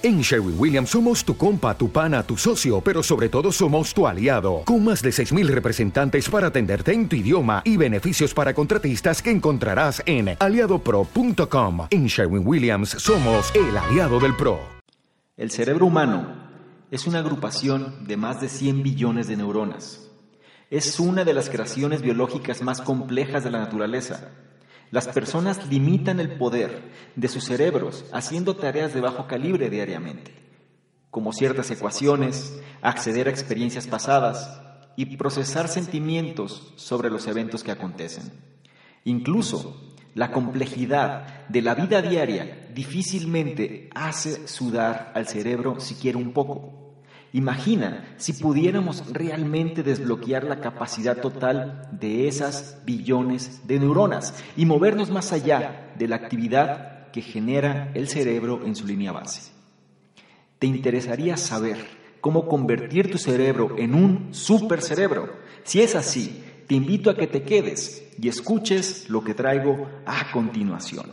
En Sherwin Williams somos tu compa, tu pana, tu socio, pero sobre todo somos tu aliado, con más de 6.000 representantes para atenderte en tu idioma y beneficios para contratistas que encontrarás en aliadopro.com. En Sherwin Williams somos el aliado del PRO. El cerebro humano es una agrupación de más de 100 billones de neuronas. Es una de las creaciones biológicas más complejas de la naturaleza las personas limitan el poder de sus cerebros haciendo tareas de bajo calibre diariamente, como ciertas ecuaciones, acceder a experiencias pasadas y procesar sentimientos sobre los eventos que acontecen. Incluso la complejidad de la vida diaria difícilmente hace sudar al cerebro siquiera un poco. Imagina si pudiéramos realmente desbloquear la capacidad total de esas billones de neuronas y movernos más allá de la actividad que genera el cerebro en su línea base. ¿Te interesaría saber cómo convertir tu cerebro en un supercerebro? Si es así, te invito a que te quedes y escuches lo que traigo a continuación.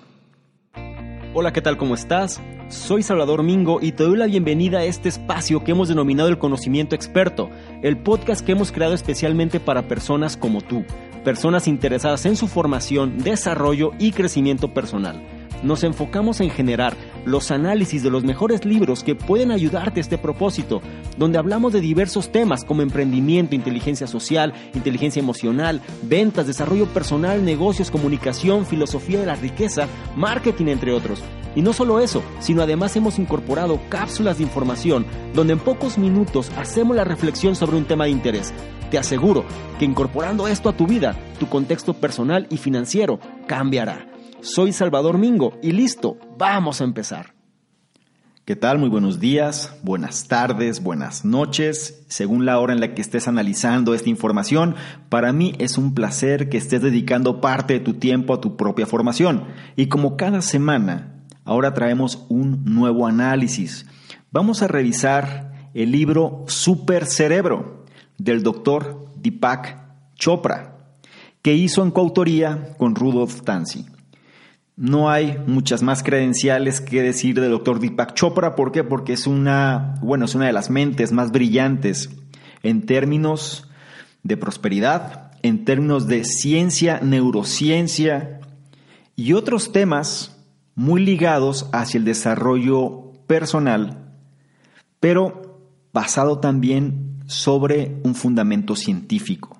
Hola, ¿qué tal? ¿Cómo estás? Soy Salvador Mingo y te doy la bienvenida a este espacio que hemos denominado el conocimiento experto, el podcast que hemos creado especialmente para personas como tú, personas interesadas en su formación, desarrollo y crecimiento personal nos enfocamos en generar los análisis de los mejores libros que pueden ayudarte a este propósito, donde hablamos de diversos temas como emprendimiento, inteligencia social, inteligencia emocional, ventas, desarrollo personal, negocios, comunicación, filosofía de la riqueza, marketing, entre otros. Y no solo eso, sino además hemos incorporado cápsulas de información donde en pocos minutos hacemos la reflexión sobre un tema de interés. Te aseguro que incorporando esto a tu vida, tu contexto personal y financiero cambiará. Soy Salvador Mingo y listo, vamos a empezar. ¿Qué tal? Muy buenos días, buenas tardes, buenas noches, según la hora en la que estés analizando esta información. Para mí es un placer que estés dedicando parte de tu tiempo a tu propia formación. Y como cada semana, ahora traemos un nuevo análisis. Vamos a revisar el libro Super Cerebro del doctor Deepak Chopra, que hizo en coautoría con Rudolf Tanzi. No hay muchas más credenciales que decir del doctor Deepak Chopra. ¿Por qué? Porque es una, bueno, es una de las mentes más brillantes en términos de prosperidad, en términos de ciencia, neurociencia y otros temas muy ligados hacia el desarrollo personal, pero basado también sobre un fundamento científico.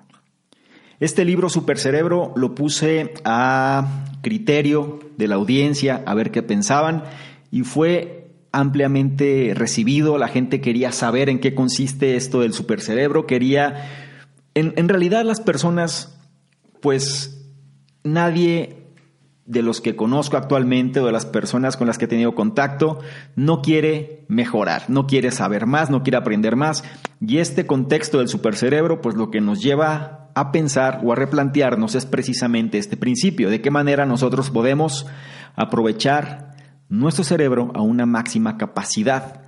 Este libro Supercerebro lo puse a criterio de la audiencia, a ver qué pensaban, y fue ampliamente recibido, la gente quería saber en qué consiste esto del supercerebro, quería, en, en realidad las personas, pues nadie de los que conozco actualmente o de las personas con las que he tenido contacto no quiere mejorar, no quiere saber más, no quiere aprender más. Y este contexto del supercerebro, pues lo que nos lleva a pensar o a replantearnos es precisamente este principio, de qué manera nosotros podemos aprovechar nuestro cerebro a una máxima capacidad.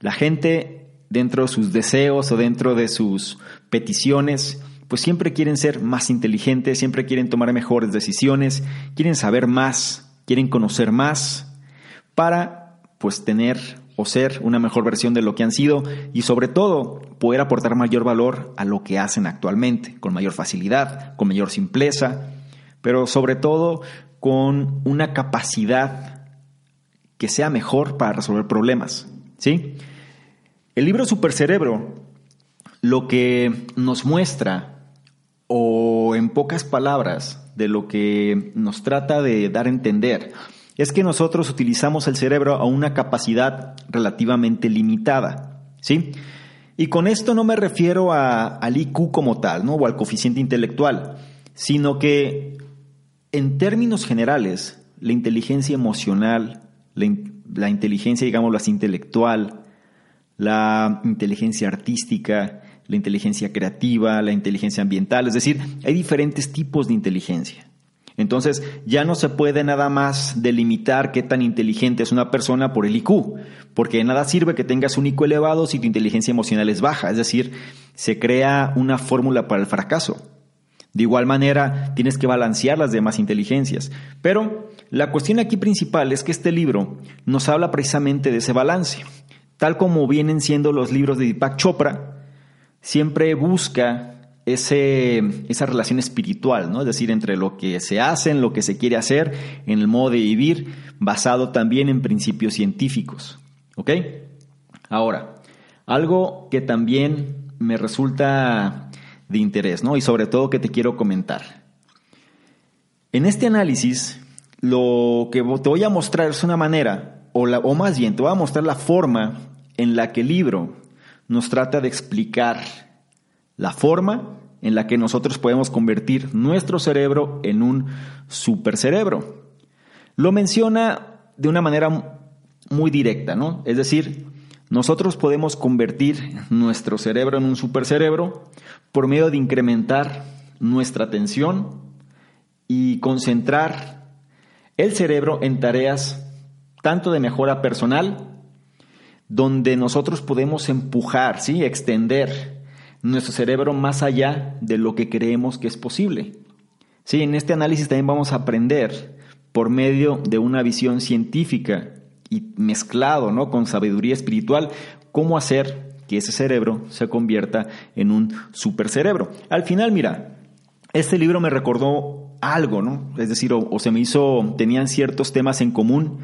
La gente dentro de sus deseos o dentro de sus peticiones, pues siempre quieren ser más inteligentes, siempre quieren tomar mejores decisiones, quieren saber más, quieren conocer más para pues tener o ser una mejor versión de lo que han sido y sobre todo poder aportar mayor valor a lo que hacen actualmente, con mayor facilidad, con mayor simpleza, pero sobre todo con una capacidad que sea mejor para resolver problemas. ¿sí? El libro Supercerebro lo que nos muestra, o en pocas palabras, de lo que nos trata de dar a entender, es que nosotros utilizamos el cerebro a una capacidad relativamente limitada, ¿sí? Y con esto no me refiero a, al IQ como tal, ¿no? O al coeficiente intelectual, sino que en términos generales, la inteligencia emocional, la, la inteligencia, digamos, así, intelectual, la inteligencia artística, la inteligencia creativa, la inteligencia ambiental, es decir, hay diferentes tipos de inteligencia. Entonces ya no se puede nada más delimitar qué tan inteligente es una persona por el IQ, porque de nada sirve que tengas un IQ elevado si tu inteligencia emocional es baja, es decir, se crea una fórmula para el fracaso. De igual manera, tienes que balancear las demás inteligencias. Pero la cuestión aquí principal es que este libro nos habla precisamente de ese balance. Tal como vienen siendo los libros de Deepak Chopra, siempre busca ese, esa relación espiritual, ¿no? Es decir, entre lo que se hace, lo que se quiere hacer, en el modo de vivir, basado también en principios científicos. ¿Ok? Ahora, algo que también me resulta de interés, ¿no? Y sobre todo que te quiero comentar. En este análisis, lo que te voy a mostrar es una manera, o, la, o más bien, te voy a mostrar la forma en la que el libro nos trata de explicar la forma en la que nosotros podemos convertir nuestro cerebro en un supercerebro. Lo menciona de una manera muy directa, ¿no? Es decir, nosotros podemos convertir nuestro cerebro en un supercerebro por medio de incrementar nuestra atención y concentrar el cerebro en tareas tanto de mejora personal, donde nosotros podemos empujar, ¿sí? extender nuestro cerebro más allá de lo que creemos que es posible. Sí, en este análisis también vamos a aprender por medio de una visión científica y mezclado ¿no? con sabiduría espiritual cómo hacer que ese cerebro se convierta en un supercerebro. Al final, mira, este libro me recordó algo, ¿no? Es decir, o, se me hizo, tenían ciertos temas en común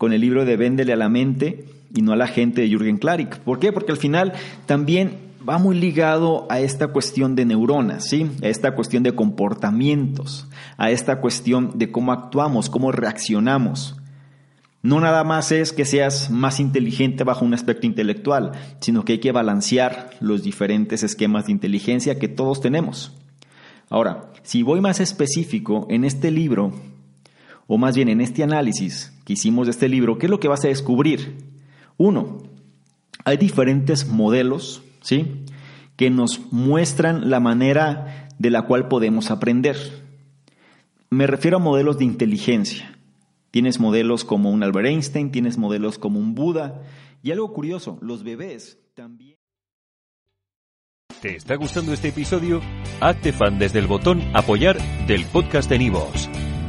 con el libro de Véndele a la mente y no a la gente de Jürgen Klarik. ¿Por qué? Porque al final también va muy ligado a esta cuestión de neuronas, ¿sí? A esta cuestión de comportamientos, a esta cuestión de cómo actuamos, cómo reaccionamos. No nada más es que seas más inteligente bajo un aspecto intelectual, sino que hay que balancear los diferentes esquemas de inteligencia que todos tenemos. Ahora, si voy más específico, en este libro, o más bien en este análisis hicimos de este libro, ¿qué es lo que vas a descubrir? Uno, hay diferentes modelos, ¿sí? Que nos muestran la manera de la cual podemos aprender. Me refiero a modelos de inteligencia. Tienes modelos como un Albert Einstein, tienes modelos como un Buda. Y algo curioso, los bebés también... ¿Te está gustando este episodio? Hazte fan desde el botón apoyar del podcast de Nivos.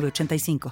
85